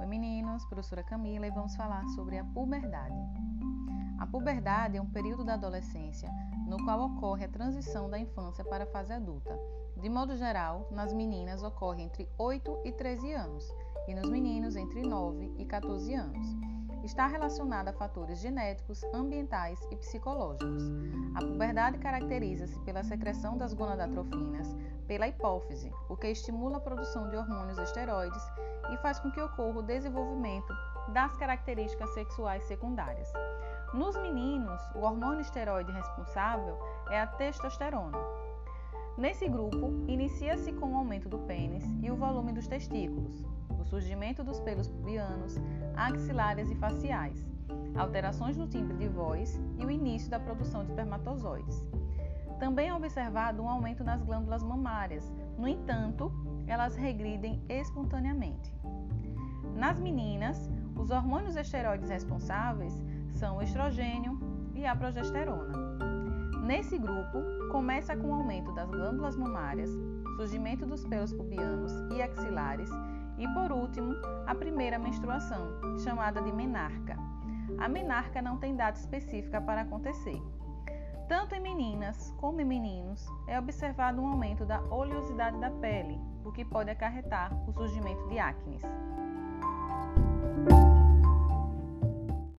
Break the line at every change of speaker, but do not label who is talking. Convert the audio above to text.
Oi meninos, professora Camila e vamos falar sobre a puberdade. A puberdade é um período da adolescência no qual ocorre a transição da infância para a fase adulta. De modo geral, nas meninas ocorre entre 8 e 13 anos e nos meninos entre 9 e 14 anos. Está relacionada a fatores genéticos, ambientais e psicológicos. A puberdade caracteriza-se pela secreção das gonadotrofinas pela hipófise, o que estimula a produção de hormônios esteroides e faz com que ocorra o desenvolvimento das características sexuais secundárias. Nos meninos, o hormônio esteroide responsável é a testosterona. Nesse grupo, inicia-se com o aumento do pênis e o volume dos testículos, o surgimento dos pelos pubianos, axilares e faciais, alterações no timbre de voz e o início da produção de espermatozoides. Também é observado um aumento nas glândulas mamárias, no entanto, elas regridem espontaneamente. Nas meninas, os hormônios esteroides responsáveis são o estrogênio e a progesterona. Nesse grupo, começa com o aumento das glândulas mamárias, surgimento dos pelos pubianos e axilares e, por último, a primeira menstruação, chamada de menarca. A menarca não tem data específica para acontecer. Tanto em meninas como em meninos, é observado um aumento da oleosidade da pele, o que pode acarretar o surgimento de acnes.